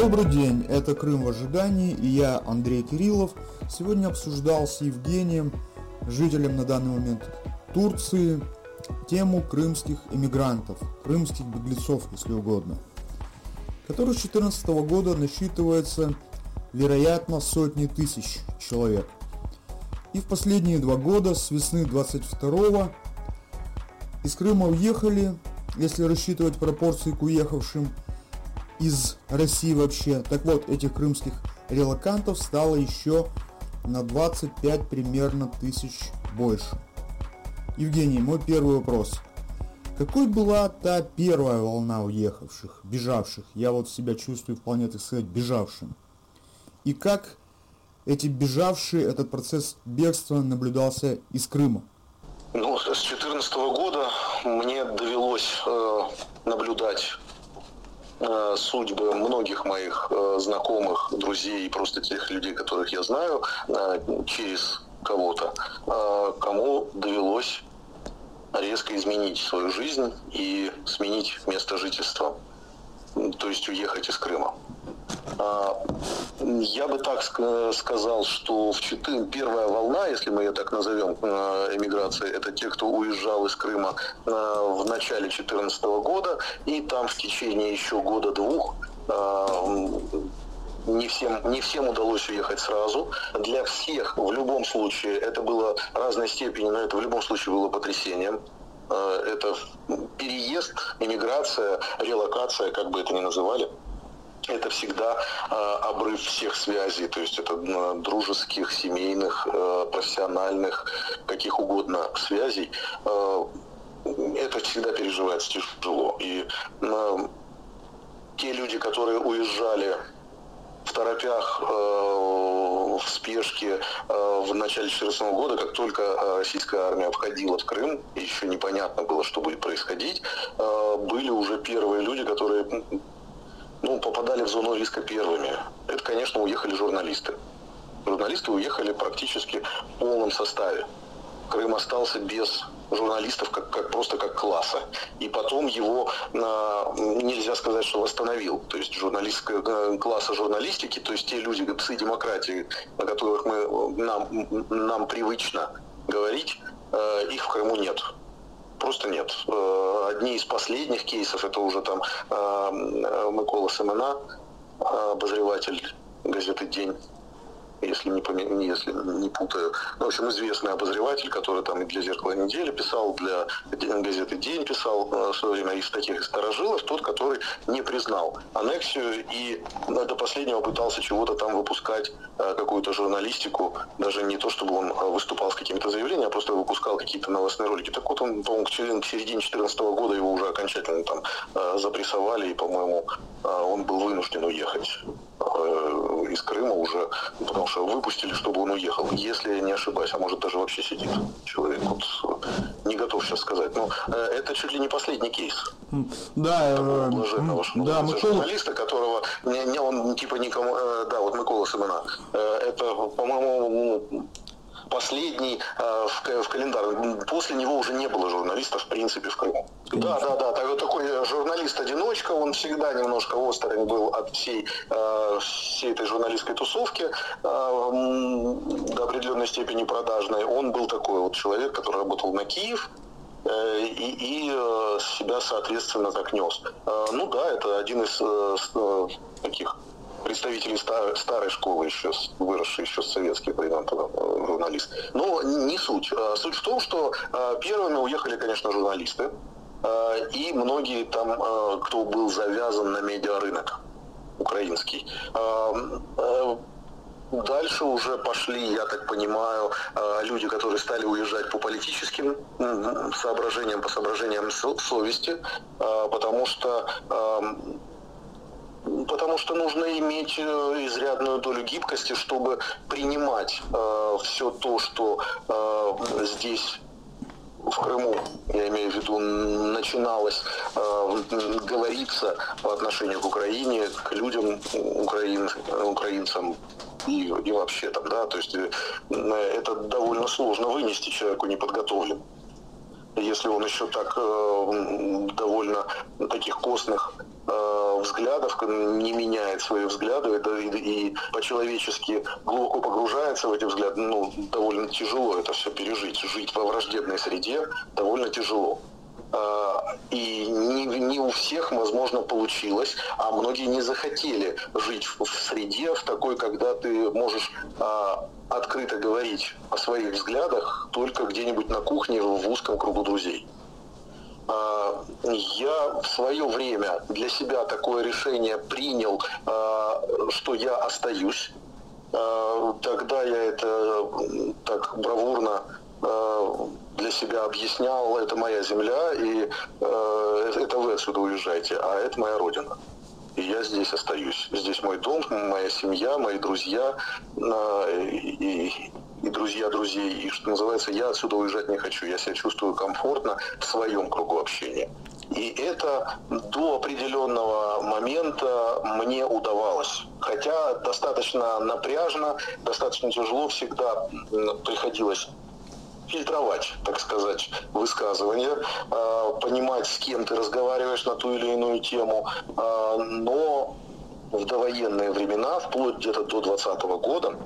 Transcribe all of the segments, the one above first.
Добрый день, это Крым в ожидании и я, Андрей Кириллов, сегодня обсуждал с Евгением, жителем на данный момент Турции, тему крымских иммигрантов, крымских беглецов, если угодно, который с 2014 года насчитывается, вероятно, сотни тысяч человек. И в последние два года, с весны 22 из Крыма уехали, если рассчитывать пропорции к уехавшим, из России вообще. Так вот, этих крымских релакантов стало еще на 25 примерно тысяч больше. Евгений, мой первый вопрос. Какой была та первая волна уехавших, бежавших? Я вот себя чувствую вполне, так сказать, бежавшим. И как эти бежавшие, этот процесс бегства наблюдался из Крыма? Ну, с 2014 года мне довелось э, наблюдать э, судьбы многих моих э, знакомых, друзей и просто тех людей, которых я знаю, э, через кого-то, кому довелось резко изменить свою жизнь и сменить место жительства, то есть уехать из Крыма. А, я бы так сказал, что в 4, первая волна, если мы ее так назовем, э, эмиграции, это те, кто уезжал из Крыма э, в начале 2014 года, и там в течение еще года-двух э, не всем, не всем удалось уехать сразу. Для всех в любом случае это было разной степени, но это в любом случае было потрясением. Это переезд, иммиграция, релокация, как бы это ни называли это всегда э, обрыв всех связей, то есть это э, дружеских, семейных, э, профессиональных, каких угодно связей. Э, это всегда переживается тяжело. И э, те люди, которые уезжали в торопях, э, в спешке э, в начале 2014 года, как только э, российская армия входила в Крым, еще непонятно было, что будет происходить, были уже первые люди, которые ну, попадали в зону риска первыми. Это, конечно, уехали журналисты. Журналисты уехали практически в полном составе. Крым остался без журналистов как, как просто как класса. И потом его а, нельзя сказать, что восстановил. То есть журналистская э, класса журналистики, то есть те люди, псы демократии, о которых мы, нам, нам привычно говорить, э, их в Крыму нет просто нет. Э, одни из последних кейсов, это уже там э, Микола Семена, обозреватель газеты «День», если не, пом... если не путаю. Ну, в общем, известный обозреватель, который там и для «Зеркала недели» писал, для газеты «День» писал э, в свое время из таких старожилов, тот, который не признал аннексию и до последнего пытался чего-то там выпускать, э, какую-то журналистику, даже не то, чтобы он э, выступал с какими-то заявлениями, а просто выпускал какие-то новостные ролики. Так вот, он, по-моему, к середине 2014 года его уже окончательно там запрессовали, и, по-моему, он был вынужден уехать из Крыма уже, потому что выпустили, чтобы он уехал. Если я не ошибаюсь, а может даже вообще сидит человек. Вот не готов сейчас сказать. Но э, это чуть ли не последний кейс. Да, э, блаженного, да, Микола... журналиста, которого не, не он типа никому, э, да, вот Микола Семена. Это, по-моему, последний э, в, в календарь. После него уже не было журналистов, в принципе, в Крыму. Да, да, да. Так, такой журналист-одиночка, он всегда немножко острый был от всей, э, всей этой журналистской тусовки, э, до определенной степени продажной. Он был такой вот человек, который работал на Киев, э, и, и э, себя, соответственно, так нес. Э, ну да, это один из таких представители старой, старой школы еще, выросшие еще с советских времен, э, журналист. Но не суть. А суть в том, что э, первыми уехали, конечно, журналисты. Э, и многие там, кто был завязан на медиарынок украинский. Дальше уже пошли, я так понимаю, люди, которые стали уезжать по политическим соображениям, по соображениям совести, потому что потому что нужно иметь э, изрядную долю гибкости, чтобы принимать э, все то, что э, здесь в Крыму, я имею в виду, начиналось э, говориться по отношению к Украине, к людям, украин, украинцам и, и вообще там, да, то есть э, это довольно сложно вынести человеку неподготовленному если он еще так э, довольно таких костных э, взглядов, не меняет свои взгляды и, и по-человечески глубоко погружается в эти взгляды, ну, довольно тяжело это все пережить. Жить во враждебной среде довольно тяжело. А, и не, не у всех, возможно, получилось, а многие не захотели жить в, в среде, в такой, когда ты можешь а, открыто говорить о своих взглядах только где-нибудь на кухне в узком кругу друзей. А, я в свое время для себя такое решение принял, а, что я остаюсь. А, тогда я это так бравурно для себя объяснял, это моя земля, и это вы отсюда уезжаете, а это моя родина. И я здесь остаюсь. Здесь мой дом, моя семья, мои друзья и, и друзья друзей. И что называется, я отсюда уезжать не хочу. Я себя чувствую комфортно в своем кругу общения. И это до определенного момента мне удавалось. Хотя достаточно напряжно, достаточно тяжело всегда приходилось фильтровать, так сказать, высказывания, а, понимать, с кем ты разговариваешь на ту или иную тему, а, но в довоенные времена, вплоть где-то до 2020 года,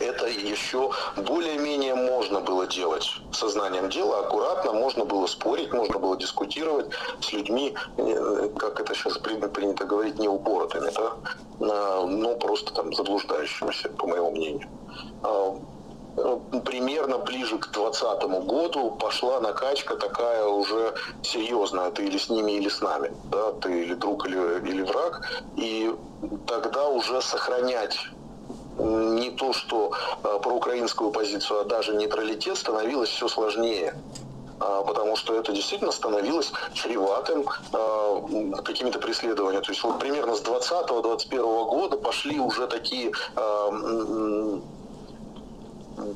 это еще более-менее можно было делать сознанием дела, аккуратно, можно было спорить, можно было дискутировать с людьми, э, как это сейчас принято говорить, не упоротыми, да, но просто там заблуждающимися, по моему мнению. Э, примерно ближе к 2020 году пошла накачка такая уже серьезная. Ты или с ними, или с нами. Да? Ты или друг, или, или враг. И тогда уже сохранять не то, что э, проукраинскую позицию, а даже нейтралитет становилось все сложнее а, потому что это действительно становилось чреватым э, какими-то преследованиями. То есть вот примерно с 2020-2021 года пошли уже такие э,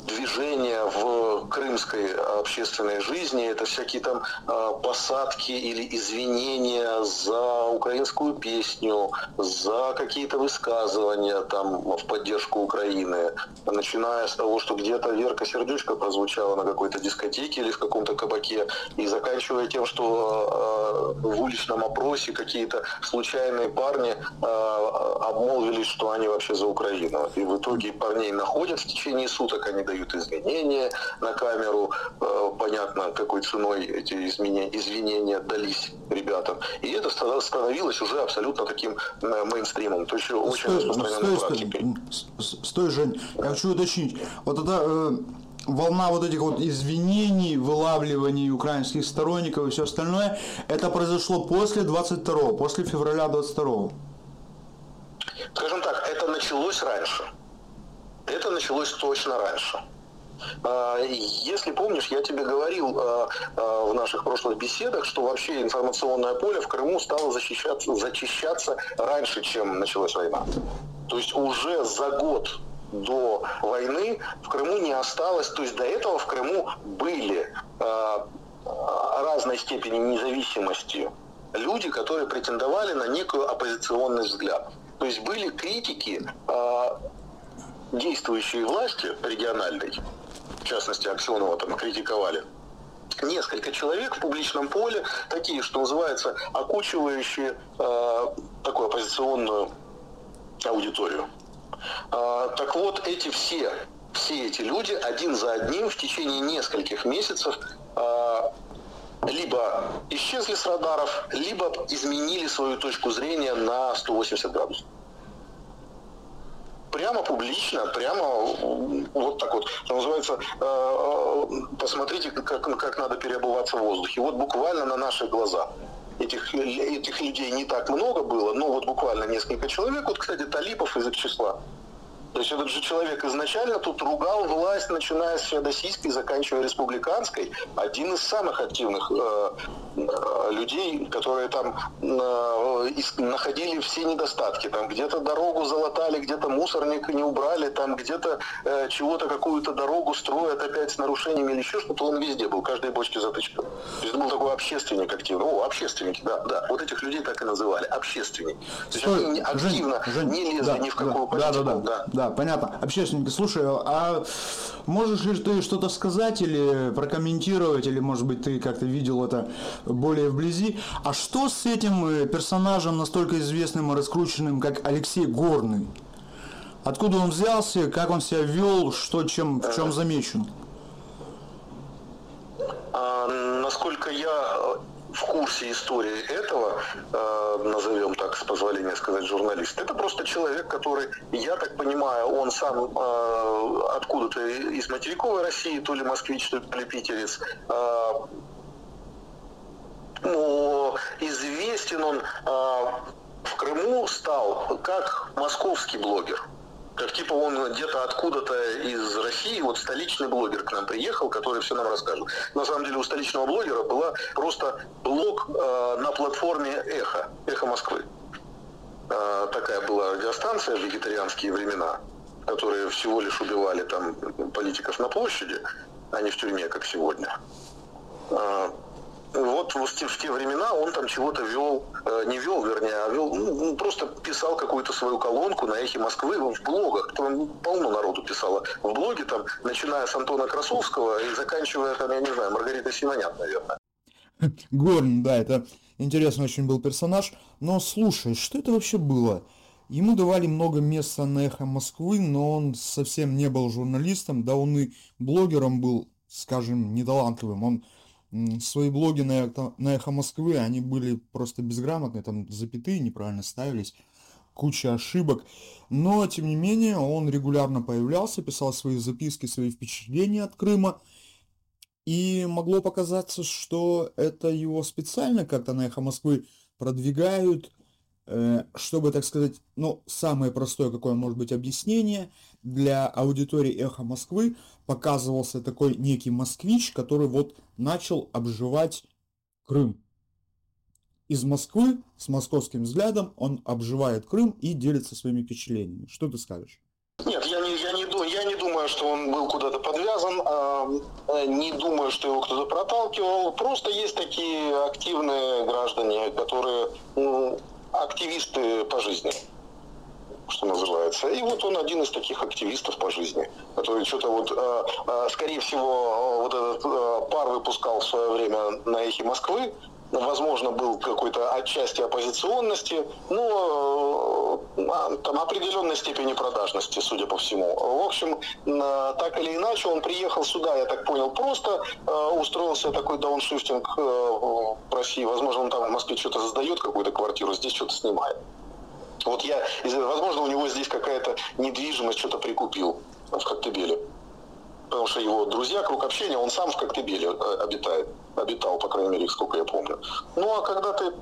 движения в крымской общественной жизни, это всякие там а, посадки или извинения за украинскую песню, за какие-то высказывания там в поддержку Украины, начиная с того, что где-то Верка Сердючка прозвучала на какой-то дискотеке или в каком-то кабаке, и заканчивая тем, что а, в уличном опросе какие-то случайные парни а, обмолвились, что они вообще за Украину. И в итоге парней находят в течение суток, они дают извинения на камеру. Э, понятно, какой ценой эти изменения, извинения дались ребятам. И это становилось уже абсолютно таким э, мейнстримом. То есть очень стой, распространенной стой, практикой. Стой, стой, Жень, я хочу уточнить. Вот это э, волна вот этих вот извинений, вылавливаний украинских сторонников и все остальное, это произошло после 22 после февраля 22 Скажем так, это началось раньше. Это началось точно раньше. А, если помнишь, я тебе говорил а, а, в наших прошлых беседах, что вообще информационное поле в Крыму стало защищаться, зачищаться раньше, чем началась война. То есть уже за год до войны в Крыму не осталось, то есть до этого в Крыму были разной степени независимости люди, которые претендовали на некую оппозиционный взгляд. То есть были критики действующей власти региональной, в частности Аксенова там критиковали, несколько человек в публичном поле, такие, что называется, окучивающие э, такую оппозиционную аудиторию. Э, так вот, эти все, все эти люди один за одним в течение нескольких месяцев э, либо исчезли с радаров, либо изменили свою точку зрения на 180 градусов прямо публично, прямо вот так вот, что называется, э, э, посмотрите, как, как надо переобуваться в воздухе. Вот буквально на наших глазах. Этих, этих людей не так много было, но вот буквально несколько человек. Вот, кстати, Талипов из их числа. То есть этот же человек изначально тут ругал власть, начиная с феодосийской, заканчивая республиканской. Один из самых активных э, э, людей, которые там э, находили все недостатки. Там где-то дорогу залатали, где-то мусорник не убрали, там где-то э, чего-то, какую-то дорогу строят опять с нарушениями или еще что-то. Он везде был, каждой бочке затычка. То есть был такой общественник активный. О, общественники, да, да. Вот этих людей так и называли. Общественники. То есть Стой, они активно Жень, не лезли да, ни в какую да, политику. Да, да, да. да. Да, понятно. Общественники, слушай, а можешь ли ты что-то сказать или прокомментировать, или, может быть, ты как-то видел это более вблизи? А что с этим э, персонажем настолько известным и раскрученным, как Алексей Горный? Откуда он взялся, как он себя вел, что чем, в чем замечен? А, насколько я в курсе истории этого, э, назовем так, с позволения сказать, журналист, это просто человек, который, я так понимаю, он сам э, откуда-то из материковой России, то ли москвич, то ли питерец, э, но известен он в Крыму стал как московский блогер как типа он где-то откуда-то из России, вот столичный блогер к нам приехал, который все нам расскажет. На самом деле у столичного блогера была просто блог э, на платформе Эхо, Эхо Москвы. Э, такая была радиостанция в вегетарианские времена, которые всего лишь убивали там политиков на площади, а не в тюрьме, как сегодня. Э, вот в те, времена он там чего-то вел, э, не вел, вернее, а вел, ну, ну, просто писал какую-то свою колонку на эхе Москвы в блогах. Там полно народу писало в блоге, там, начиная с Антона Красовского и заканчивая, там, я не знаю, Маргарита Симонян, наверное. Горн, да, это интересный очень был персонаж. Но слушай, что это вообще было? Ему давали много места на эхо Москвы, но он совсем не был журналистом, да он и блогером был, скажем, недалантливым. Он свои блоги на, на Эхо Москвы, они были просто безграмотные, там запятые неправильно ставились, куча ошибок. Но, тем не менее, он регулярно появлялся, писал свои записки, свои впечатления от Крыма. И могло показаться, что это его специально как-то на Эхо Москвы продвигают, чтобы, так сказать, ну, самое простое, какое может быть объяснение, для аудитории «Эхо Москвы» показывался такой некий москвич, который вот начал обживать Крым. Из Москвы, с московским взглядом, он обживает Крым и делится своими впечатлениями. Что ты скажешь? Нет, я не, я, не, я не думаю, что он был куда-то подвязан, а, э, не думаю, что его кто-то проталкивал. Просто есть такие активные граждане, которые ну, активисты по жизни что называется. И вот он один из таких активистов по жизни, который что-то вот, э, э, скорее всего, вот этот э, пар выпускал в свое время на эхе Москвы, возможно, был какой-то отчасти оппозиционности, но а, там определенной степени продажности, судя по всему. В общем, так или иначе, он приехал сюда, я так понял, просто устроился такой дауншифтинг в России. Возможно, он там в Москве что-то сдает, какую-то квартиру, здесь что-то снимает. Вот я, возможно, у него здесь какая-то недвижимость, что-то прикупил в Коктебеле что его друзья, круг общения, он сам в Коктебеле э, обитает, обитал, по крайней мере, сколько я помню. Ну, а когда ты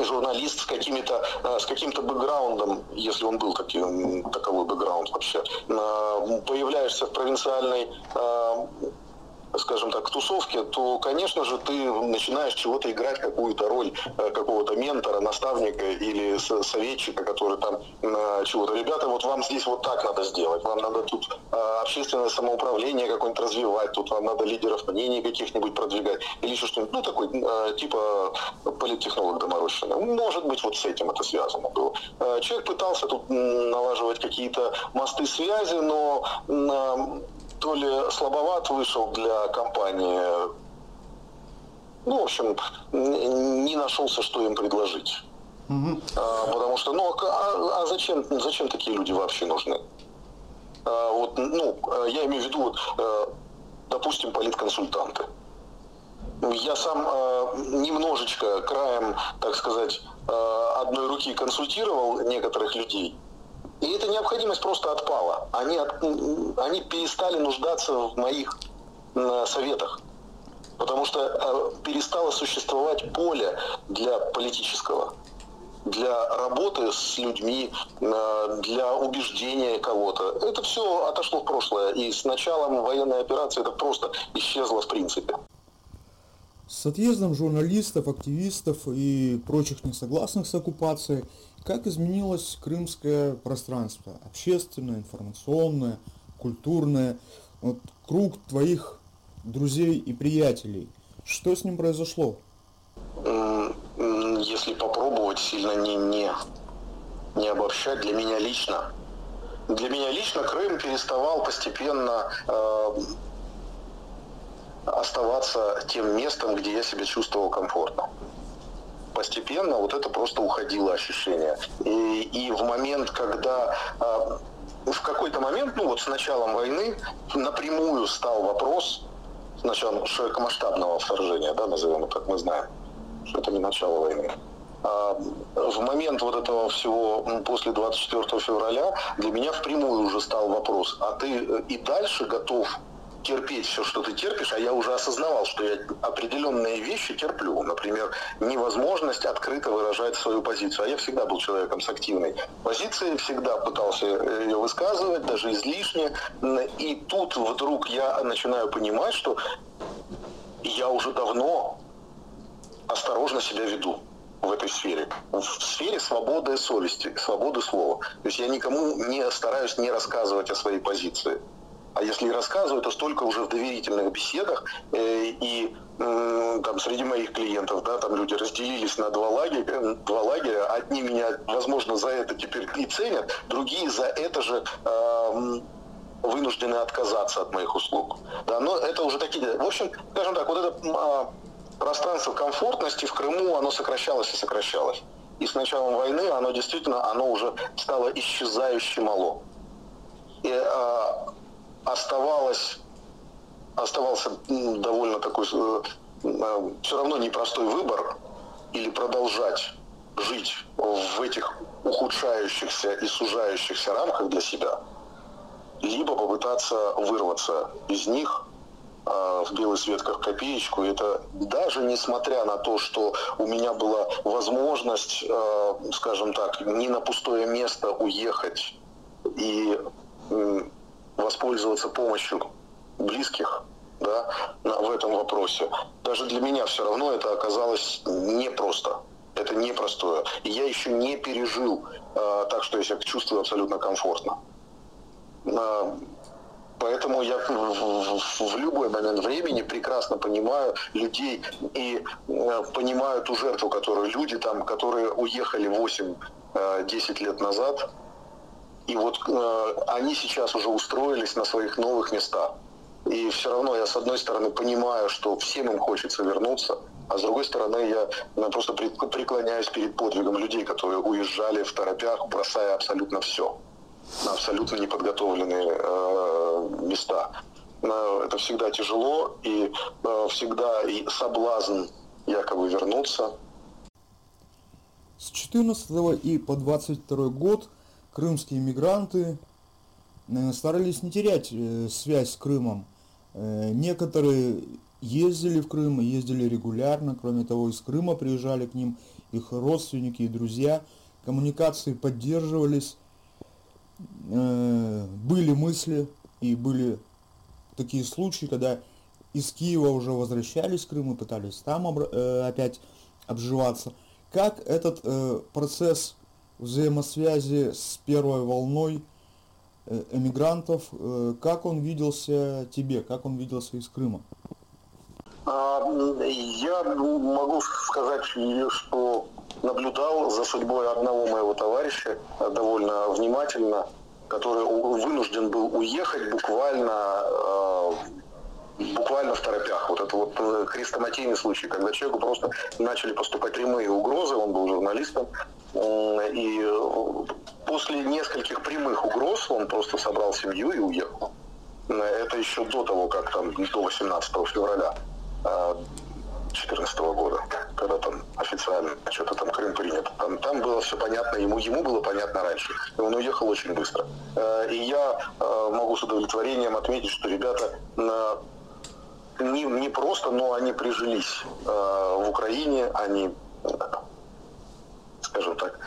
журналист с какими-то э, с каким-то бэкграундом, если он был таким, таковой бэкграунд вообще, э, появляешься в провинциальной скажем так, тусовке, то, конечно же, ты начинаешь чего-то играть, какую-то роль э, какого-то ментора, наставника или советчика, который там э, чего-то. Ребята, вот вам здесь вот так надо сделать, вам надо тут э, общественное самоуправление какое-нибудь развивать, тут вам надо лидеров мнений каких-нибудь продвигать, или еще что-нибудь, ну, такой, типа политтехнолог доморощенный. Может быть, вот с этим это связано было. Человек пытался тут налаживать какие-то мосты связи, но то ли слабоват вышел для компании. Ну, в общем, не нашелся, что им предложить. Угу. А, потому что, ну, а, а зачем, зачем такие люди вообще нужны? А, вот, ну, я имею в виду, вот, э, допустим, политконсультанты. Я сам э, немножечко краем, так сказать, э, одной руки консультировал некоторых людей. И эта необходимость просто отпала. Они, от, они перестали нуждаться в моих советах. Потому что э, перестало существовать поле для политического для работы с людьми, э, для убеждения кого-то. Это все отошло в прошлое. И с началом военной операции это просто исчезло в принципе. С отъездом журналистов, активистов и прочих несогласных с оккупацией как изменилось крымское пространство? Общественное, информационное, культурное. Вот круг твоих друзей и приятелей. Что с ним произошло? Если попробовать сильно не, не, не обобщать, для меня лично для меня лично Крым переставал постепенно э, оставаться тем местом, где я себя чувствовал комфортно. Постепенно вот это просто уходило ощущение. И, и в момент, когда э, в какой-то момент, ну вот с началом войны, напрямую стал вопрос, с началом широкомасштабного вторжения, да, назовем это так, мы знаем, что это не начало войны. А в момент вот этого всего после 24 февраля для меня впрямую уже стал вопрос, а ты э, и дальше готов терпеть все, что ты терпишь, а я уже осознавал, что я определенные вещи терплю. Например, невозможность открыто выражать свою позицию. А я всегда был человеком с активной позицией, всегда пытался э, ее высказывать, даже излишне. И тут вдруг я начинаю понимать, что я уже давно осторожно себя веду в этой сфере. В сфере свободы совести, свободы слова. То есть я никому не стараюсь не рассказывать о своей позиции. А если и рассказываю, то столько уже в доверительных беседах. Э, и э, там среди моих клиентов, да, там люди разделились на два лагеря, э, два лагеря. Одни меня, возможно, за это теперь и ценят, другие за это же э, вынуждены отказаться от моих услуг. Да, но это уже такие... В общем, скажем так, вот это э, пространство комфортности в Крыму, оно сокращалось и сокращалось. И с началом войны оно действительно, оно уже стало исчезающе мало. И, э, оставалось, оставался довольно такой э, э, все равно непростой выбор или продолжать жить в этих ухудшающихся и сужающихся рамках для себя, либо попытаться вырваться из них э, в белый свет как копеечку. Это даже несмотря на то, что у меня была возможность, скажем так, не на пустое место уехать и воспользоваться помощью близких да, в этом вопросе. Даже для меня все равно это оказалось непросто. Это непростое. И я еще не пережил э, так, что я себя чувствую абсолютно комфортно. Э, поэтому я в, в, в любой момент времени прекрасно понимаю людей и э, понимаю ту жертву, которую люди там, которые уехали 8-10 э, лет назад, и вот э, они сейчас уже устроились на своих новых местах. И все равно я, с одной стороны, понимаю, что всем им хочется вернуться, а с другой стороны, я ну, просто преклоняюсь перед подвигом людей, которые уезжали в торопях, бросая абсолютно все на абсолютно неподготовленные э, места. Но это всегда тяжело, и э, всегда и соблазн якобы вернуться. С 14 и по 22 год крымские мигранты э, старались не терять э, связь с Крымом. Э, некоторые ездили в Крым, ездили регулярно, кроме того, из Крыма приезжали к ним их родственники и друзья. Коммуникации поддерживались, были мысли и были такие случаи, когда из Киева уже возвращались в Крым и пытались там опять обживаться. Как этот процесс взаимосвязи с первой волной э, эмигрантов. Э, как он виделся тебе, как он виделся из Крыма? А, я могу сказать, что наблюдал за судьбой одного моего товарища довольно внимательно, который вынужден был уехать буквально э, буквально в торопях. Вот это вот хрестоматийный случай, когда человеку просто начали поступать прямые угрозы, он был журналистом, и э, после нескольких прямых угроз он просто собрал семью и уехал. Это еще до того, как там, до 18 февраля 2014 года, когда там официально что-то там Крым принят. Там, там было все понятно, ему, ему было понятно раньше. И он уехал очень быстро. Э, и я э, могу с удовлетворением отметить, что ребята не, не просто, но они прижились в Украине, они скажем так,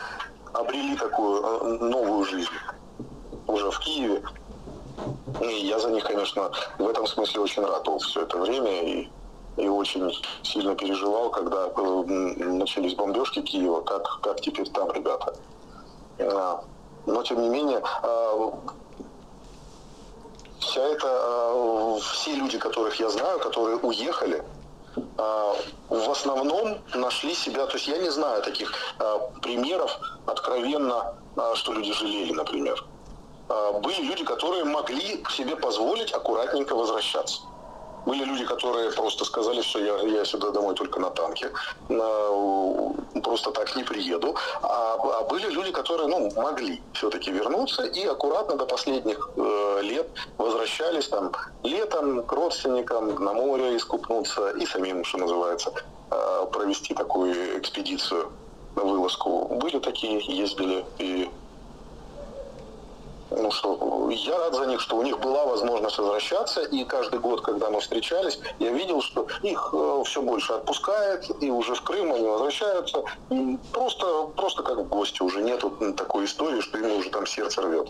обрели такую э, новую жизнь уже в Киеве. И я за них, конечно, в этом смысле очень рад был все это время и, и очень сильно переживал, когда э, начались бомбежки Киева, как, как теперь там ребята. Э, но, тем не менее, вся эта, все люди, которых я знаю, которые уехали, а, в основном нашли себя, то есть я не знаю таких а, примеров откровенно, что люди жалели, например. были люди, которые могли себе позволить аккуратненько возвращаться. Были люди, которые просто сказали, что я, я сюда домой только на танке, на, просто так не приеду. А, а были люди, которые ну, могли все-таки вернуться и аккуратно до последних э, лет возвращались там летом к родственникам на море искупнуться и самим, что называется, э, провести такую экспедицию вылазку. Были такие, ездили и ну что, я рад за них, что у них была возможность возвращаться, и каждый год, когда мы встречались, я видел, что их э, все больше отпускает, и уже в Крым они возвращаются, просто, просто как в гости, уже нету такой истории, что им уже там сердце рвет.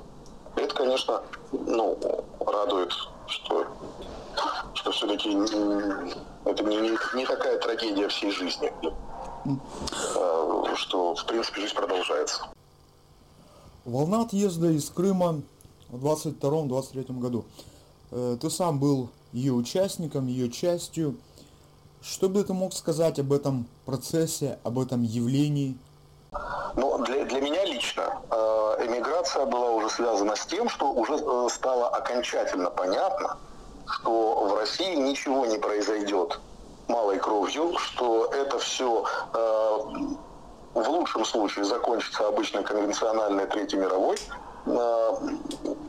Это, конечно, ну, радует, что, что все-таки это не, не, такая трагедия всей жизни, э, что, в принципе, жизнь продолжается. Волна отъезда из Крыма в 22-23 году. Э, ты сам был ее участником, ее частью. Что бы ты мог сказать об этом процессе, об этом явлении? Ну, для, для меня лично э, эмиграция была уже связана с тем, что уже э, стало окончательно понятно, что в России ничего не произойдет малой кровью, что это все в лучшем случае закончится обычной конвенциональной Третьей мировой. А,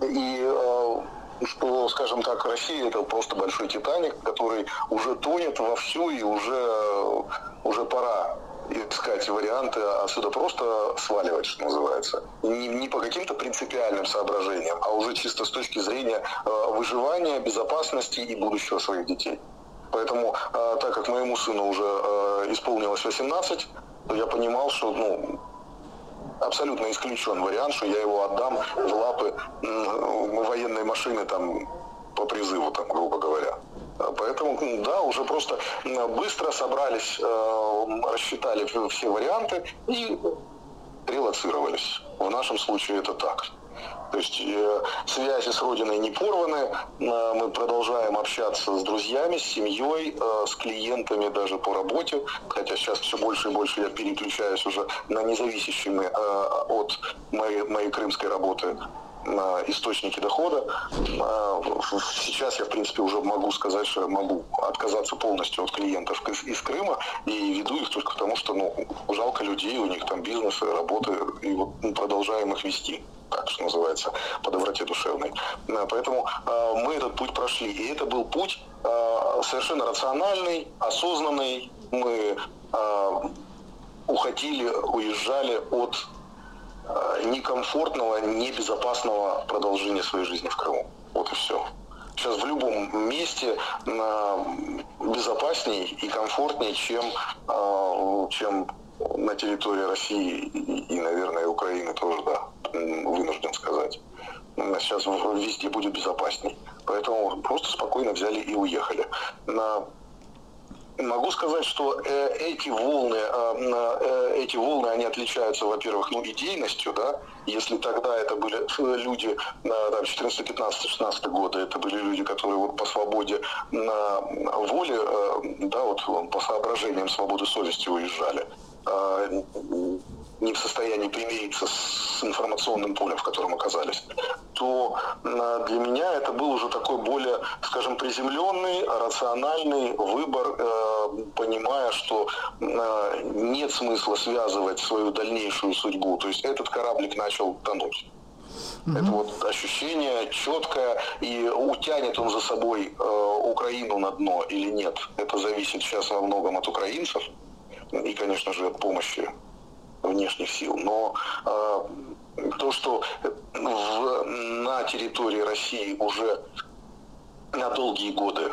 и а, что, скажем так, Россия это просто большой Титаник, который уже тонет вовсю и уже, уже пора искать варианты отсюда просто сваливать, что называется. Не, не по каким-то принципиальным соображениям, а уже чисто с точки зрения а, выживания, безопасности и будущего своих детей. Поэтому, так как моему сыну уже исполнилось 18, я понимал, что ну, абсолютно исключен вариант, что я его отдам в лапы военной машины там по призыву, там, грубо говоря. Поэтому, да, уже просто быстро собрались, э, рассчитали все варианты и релацировались. В нашем случае это так. То есть э, связи с Родиной не порваны, э, мы продолжаем общаться с друзьями, с семьей, э, с клиентами даже по работе, хотя сейчас все больше и больше я переключаюсь уже на независящие от моей, моей крымской работы источники дохода. Э, сейчас я, в принципе, уже могу сказать, что могу отказаться полностью от клиентов из Крыма и веду их только потому, что ну, жалко людей, у них там бизнесы, работы, и вот продолжаем их вести так что называется, по доброте душевной. Поэтому э, мы этот путь прошли. И это был путь совершенно рациональный, осознанный. Мы уходили, уезжали от некомфортного, небезопасного продолжения своей жизни в Крыму. Вот и все. Сейчас в любом месте безопаснее и комфортнее, чем, чем на территории России и, наверное, Украины тоже, да, вынужден сказать. Сейчас везде будет безопасней. Поэтому просто спокойно взяли и уехали. На Могу сказать, что э, эти волны, э, э, эти волны, они отличаются, во-первых, ну, идейностью, да. Если тогда это были люди, там, 14, 15, 16 года, это были люди, которые вот по свободе на воле, да, вот по соображениям свободы совести уезжали. Не в состоянии примириться с информационным полем, в котором оказались, то а, для меня это был уже такой более, скажем, приземленный, рациональный выбор, э, понимая, что а, нет смысла связывать свою дальнейшую судьбу. То есть этот кораблик начал тонуть. Mm-hmm. Это вот ощущение четкое, и утянет он за собой э, Украину на дно или нет. Это зависит сейчас во многом от украинцев и, конечно же, помощи внешних сил. Но э, то, что в, на территории России уже на долгие годы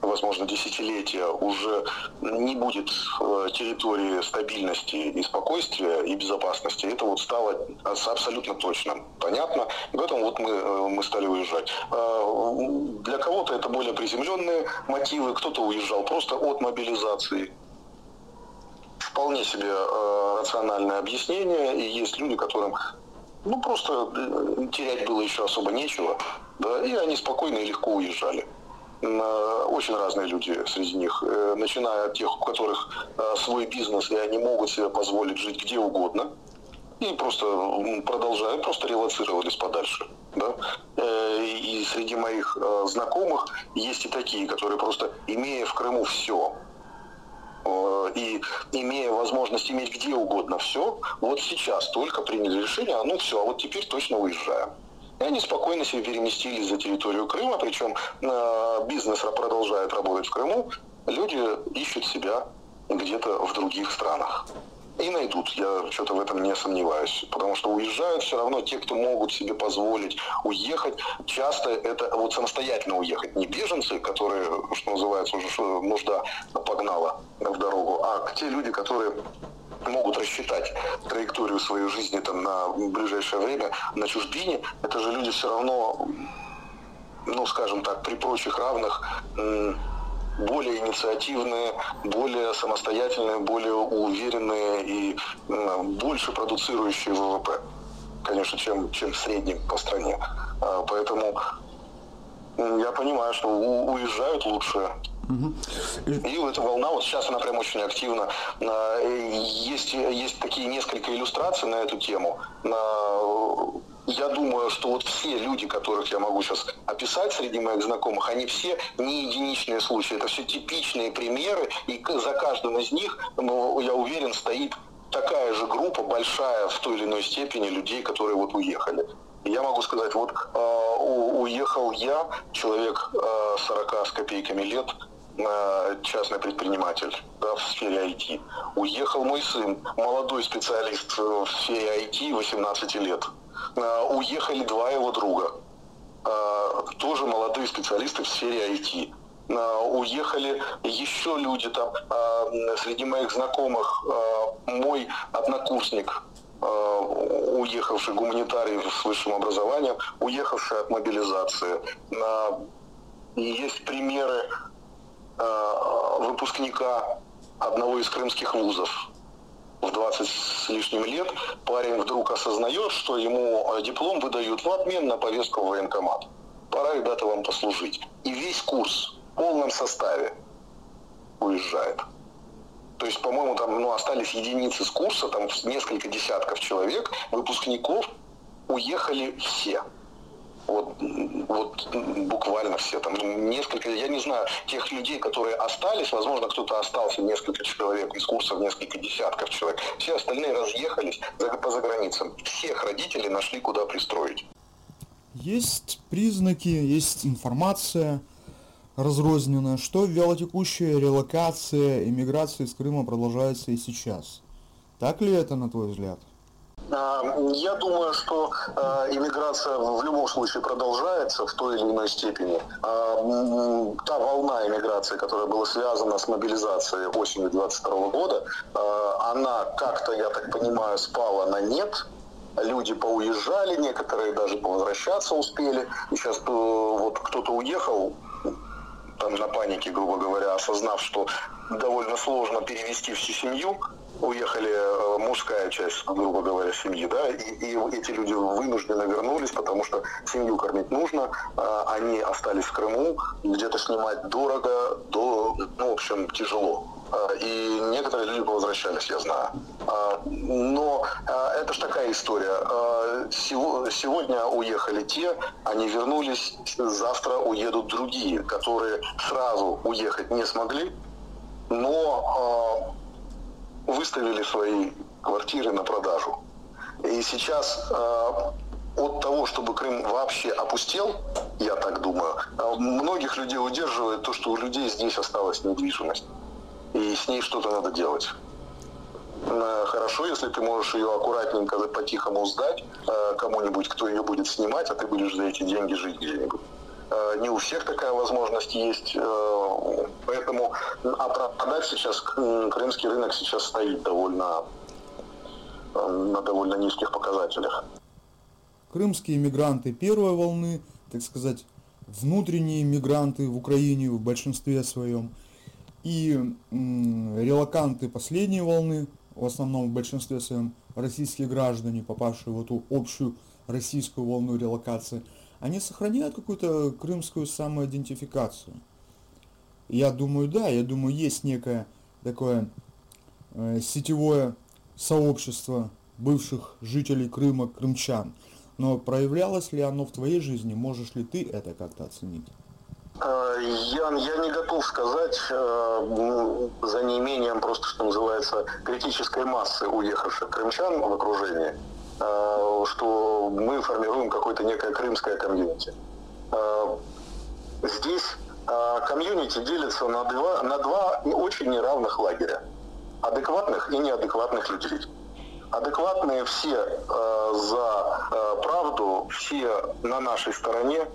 возможно, десятилетия уже не будет э, территории стабильности и спокойствия и безопасности, это вот стало абсолютно точно понятно. И поэтому вот мы, э, мы стали уезжать. Э, для кого-то это более приземленные мотивы, кто-то уезжал просто от мобилизации, вполне себе э, рациональное объяснение, и есть люди, которым ну просто э, терять было еще особо нечего, да, и они спокойно и легко уезжали. Очень разные люди среди них, э, начиная от тех, у которых э, свой бизнес, и они могут себе позволить жить где угодно, и просто продолжают, просто релацировались подальше. Да? Э, и среди моих э, знакомых есть и такие, которые просто, имея в Крыму все, э, и имея возможность иметь где угодно все, вот сейчас только приняли решение, а ну все, а вот теперь точно уезжаем. И они спокойно себе переместились за территорию Крыма, причем бизнес продолжает работать в Крыму, люди ищут себя где-то в других странах. И найдут, я что-то в этом не сомневаюсь. Потому что уезжают все равно те, кто могут себе позволить уехать. Часто это вот самостоятельно уехать. Не беженцы, которые, что называется, уже нужда погнала в дорогу, а те люди, которые могут рассчитать траекторию своей жизни там, на ближайшее время на чужбине, это же люди все равно, ну, скажем так, при прочих равных более инициативные, более самостоятельные, более уверенные и больше продуцирующие ВВП, конечно, чем, чем в по стране. А, поэтому я понимаю, что уезжают лучше. И эта волна, вот сейчас она прям очень активна. Есть, есть такие несколько иллюстраций на эту тему. Я думаю, что вот все люди, которых я могу сейчас описать среди моих знакомых, они все не единичные случаи. Это все типичные примеры, и за каждым из них, ну, я уверен, стоит такая же группа, большая в той или иной степени людей, которые вот уехали. Я могу сказать, вот э, уехал я, человек э, 40 с копейками лет, э, частный предприниматель да, в сфере IT. Уехал мой сын, молодой специалист в сфере IT, 18 лет. Э, уехали два его друга, э, тоже молодые специалисты в сфере IT. Э, уехали еще люди там, среди моих знакомых, мой однокурсник, уехавший гуманитарий с высшим образованием, уехавший от мобилизации. Есть примеры выпускника одного из крымских вузов, в 20 с лишним лет парень вдруг осознает, что ему э, диплом выдают в обмен на повестку в военкомат. Пора, ребята, вам послужить. И весь курс в полном составе уезжает. То есть, по-моему, там ну, остались единицы с курса, там несколько десятков человек, выпускников, уехали все. Вот, вот буквально все там несколько, я не знаю, тех людей, которые остались, возможно, кто-то остался, несколько человек из курсов, несколько десятков человек. Все остальные разъехались по заграницам. Всех родителей нашли, куда пристроить. Есть признаки, есть информация разрозненная, что вялотекущая релокация, иммиграция из Крыма продолжается и сейчас. Так ли это, на твой взгляд? А, я думаю, что а, иммиграция в любом случае продолжается в той или иной степени. А, та волна иммиграции, которая была связана с мобилизацией осенью 2022 года, она как-то, я так понимаю, спала на нет. Люди поуезжали, некоторые даже повозвращаться успели. И сейчас э, вот кто-то уехал, там на панике, грубо говоря, осознав, что довольно сложно перевести всю семью, уехали э, мужская часть, грубо говоря, семьи, да, и, и эти люди вынуждены вернулись, потому что семью кормить нужно, а, они остались в Крыму, где-то снимать дорого, до, ну, в общем, тяжело. А, и некоторые люди возвращались, я знаю. Но это же такая история. Сегодня уехали те, они вернулись, завтра уедут другие, которые сразу уехать не смогли, но выставили свои квартиры на продажу. И сейчас э, от того, чтобы Крым вообще опустел, я так думаю, э, многих людей удерживает то, что у людей здесь осталась недвижимость. И с ней что-то надо делать. Э, хорошо, если ты можешь ее аккуратненько по-тихому сдать э, кому-нибудь, кто ее будет снимать, а ты будешь за эти деньги жить где-нибудь. Э, не у всех такая возможность есть, э, поэтому а продать сейчас крымский рынок сейчас стоит довольно э, на довольно низких показателях. Крымские мигранты первой волны, так сказать, внутренние мигранты в Украине в большинстве своем, и релаканты последней волны, в основном в большинстве своем российские граждане, попавшие в эту общую российскую волну релокации – они сохраняют какую-то крымскую самоидентификацию. Я думаю, да, я думаю, есть некое такое э, сетевое сообщество бывших жителей Крыма, крымчан. Но проявлялось ли оно в твоей жизни? Можешь ли ты это как-то оценить? Э, Ян, я не готов сказать э, за неимением просто, что называется, критической массы уехавших крымчан в окружении, что мы формируем какое-то некое крымское комьюнити. Здесь комьюнити делится на два, на два очень неравных лагеря. Адекватных и неадекватных людей. Адекватные все за правду, все на нашей стороне,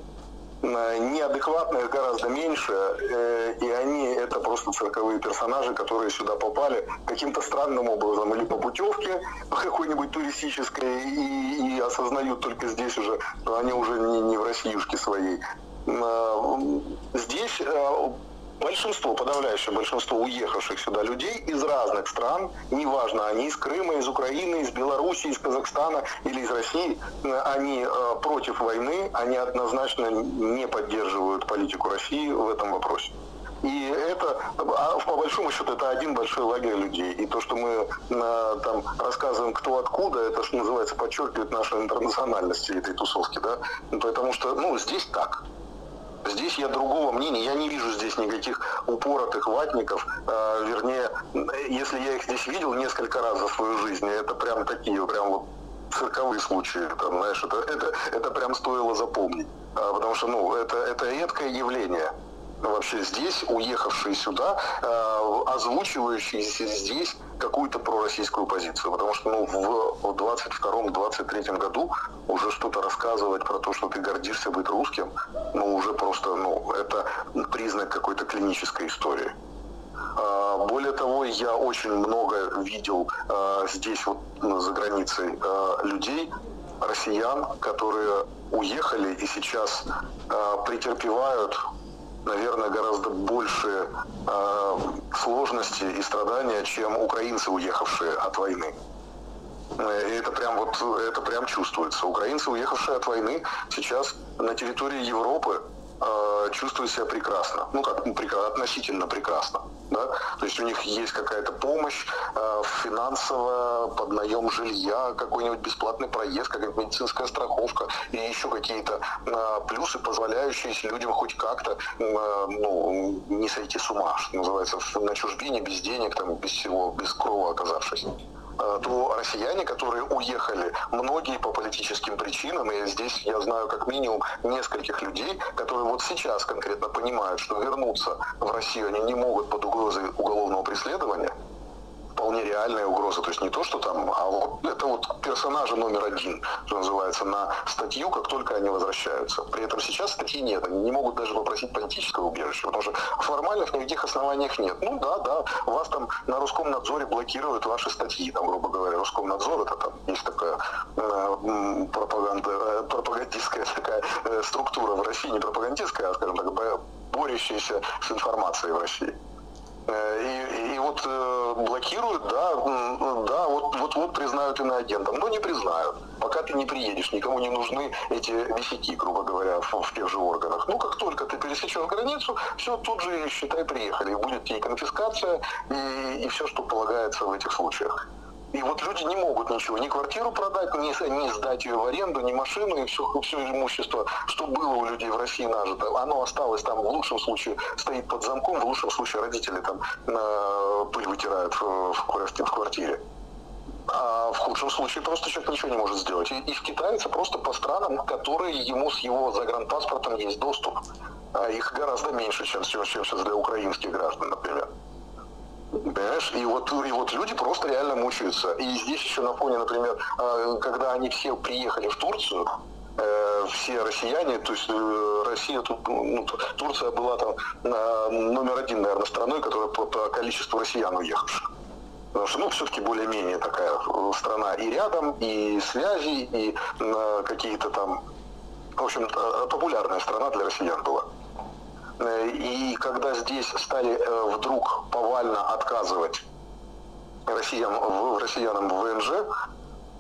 неадекватных гораздо меньше, э, и они это просто цирковые персонажи, которые сюда попали каким-то странным образом, или по путевке какой-нибудь туристической, и, и осознают только здесь уже, что они уже не, не в Россиюшке своей. Э, здесь э, большинство, подавляющее большинство уехавших сюда людей из разных стран, неважно, они из Крыма, из Украины, из Беларуси, из Казахстана или из России, они э, против войны, они однозначно не поддерживают политику России в этом вопросе. И это, а по большому счету, это один большой лагерь людей. И то, что мы э, там рассказываем, кто откуда, это, что называется, подчеркивает нашу интернациональность этой тусовки, да. Потому что, ну, здесь так. Здесь я другого мнения, я не вижу здесь никаких упоротых ватников, э, вернее, если я их здесь видел несколько раз за свою жизнь, это прям такие, прям вот цирковые случаи, там, знаешь, это, это, это прям стоило запомнить, а, потому что, ну, это, это редкое явление вообще здесь, уехавшие сюда, э, озвучивающие здесь какую-то пророссийскую позицию. Потому что ну, в 22-23 году уже что-то рассказывать про то, что ты гордишься быть русским, ну уже просто, ну, это признак какой-то клинической истории. Э, более того, я очень много видел э, здесь вот за границей э, людей, россиян, которые уехали и сейчас претерпевают наверное, гораздо больше э, сложности и страдания, чем украинцы, уехавшие от войны. Э, и это прям вот, это прям чувствуется. Украинцы, уехавшие от войны, сейчас на территории Европы чувствуют себя прекрасно. Ну как, ну, относительно прекрасно да, то есть у них есть какая-то помощь э, финансовая, под наем жилья, какой-нибудь бесплатный проезд, какая-нибудь медицинская страховка и еще какие-то э, плюсы, позволяющие людям хоть как-то э, ну, не сойти с ума, что называется, на чужбине, без денег, там, без всего, без крова оказавшись. Э, то россияне, которые уехали, многие по политическим причинам, и здесь я знаю как минимум нескольких людей, которые вот сейчас конкретно понимают, что вернуться в Россию они не могут под угрозой уголовного преследования, вполне реальная угроза. То есть не то, что там, а вот это вот персонажи номер один, что называется, на статью, как только они возвращаются. При этом сейчас статьи нет, они не могут даже попросить политического убежища, потому что формальных никаких основаниях нет. Ну да, да, вас там на русском надзоре блокируют ваши статьи, там, грубо говоря, Роскомнадзор, это там есть такая э, пропаганда, э, пропагандистская такая э, структура в России, не пропагандистская, а, скажем так, борющаяся с информацией в России. Э, и, и вот э, блокируют, да, да, вот, вот, вот признают иноагентом, но не признают. Пока ты не приедешь, никому не нужны эти висяки, грубо говоря, в, в тех же органах. Ну, как только ты пересечешь границу, все, тут же, считай, приехали. И будет и конфискация, и, и все, что полагается в этих случаях. И вот люди не могут ничего, ни квартиру продать, ни, ни сдать ее в аренду, ни машину, и все, все имущество, что было у людей в России нажито, оно осталось там, в лучшем случае стоит под замком, в лучшем случае родители там э, пыль вытирают в, в квартире. А в худшем случае просто человек ничего не может сделать. И, и китайцы просто по странам, которые ему с его загранпаспортом есть доступ. А их гораздо меньше, чем, чем сейчас для украинских граждан, например. Понимаешь? И вот, и вот люди просто реально мучаются. И здесь еще на фоне, например, а, когда они все приехали в Турцию, э, все россияне, то есть э, Россия, тут, ну, Турция была там номер один, наверное, страной, которая по, по количеству россиян уехавших. Потому что, ну, все-таки более-менее такая э, страна и рядом, и связи, и какие-то там, в общем, популярная страна для россиян была. Э, и когда здесь стали э, вдруг повально отказывать россиян, в россиянам в ВНЖ,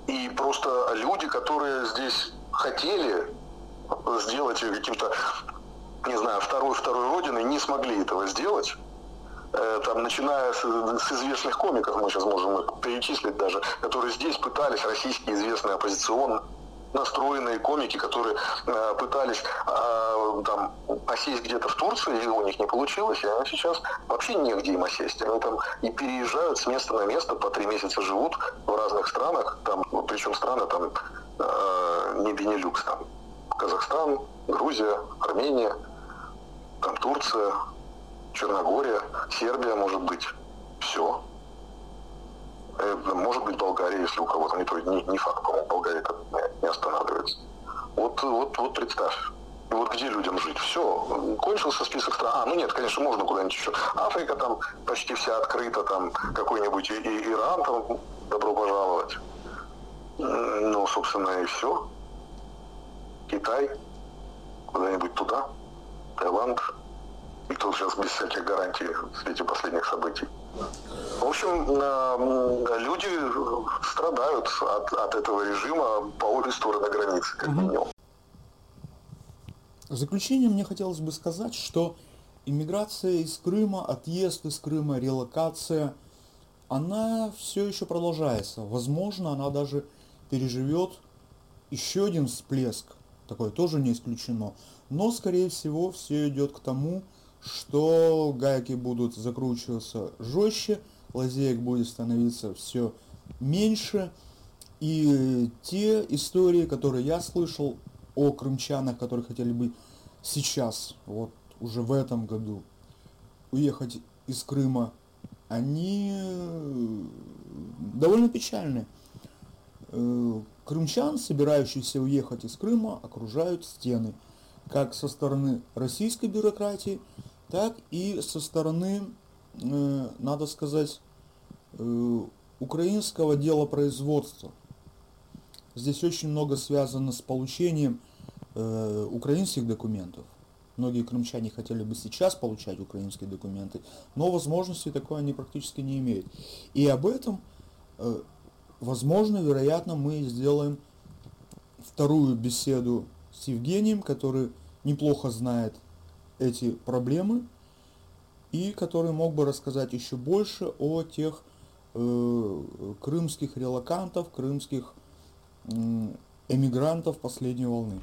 и просто люди, которые здесь хотели сделать ее каким-то, не знаю, второй, второй родиной, не смогли этого сделать, Э, там, начиная с, с известных комиков, мы сейчас можем их перечислить даже, которые здесь пытались, российские известные оппозиционные, настроенные комики, которые э, пытались э, там осесть где-то в Турции, и у них не получилось, и они сейчас вообще негде им осесть. Они там и переезжают с места на место, по три месяца живут в разных странах, там, причем страны там э, не Бенилюкс, там Казахстан, Грузия, Армения, там Турция, Черногория, Сербия, может быть. Все. Может быть, Болгария, если у кого-то, не, не, факт, по-моему, Болгария как не останавливается. Вот, вот, вот представь. Вот где людям жить? Все, кончился список стран. А, ну нет, конечно, можно куда-нибудь еще. Африка там почти вся открыта, там какой-нибудь и, Иран, там добро пожаловать. Ну, собственно, и все. Китай, куда-нибудь туда, Таиланд. И тут сейчас без всяких гарантий в свете последних событий. В общем, люди страдают от, от этого режима по обе стороны границы, как минимум. В заключение мне хотелось бы сказать, что иммиграция из Крыма, отъезд из Крыма, релокация, она все еще продолжается. Возможно, она даже переживет еще один всплеск. Такое тоже не исключено. Но, скорее всего, все идет к тому, что гайки будут закручиваться жестче, лазеек будет становиться все меньше. И те истории, которые я слышал о крымчанах, которые хотели бы сейчас, вот уже в этом году, уехать из Крыма, они довольно печальны. Э, крымчан, собирающиеся уехать из Крыма, окружают стены, как со стороны российской бюрократии, так и со стороны, э, надо сказать, э, украинского дела производства. Здесь очень много связано с получением э, украинских документов. Многие крымчане хотели бы сейчас получать украинские документы, но возможности такой они практически не имеют. И об этом, возможно, вероятно, мы сделаем вторую беседу с Евгением, который неплохо знает эти проблемы и который мог бы рассказать еще больше о тех э, крымских релакантов, крымских эмигрантов последней волны.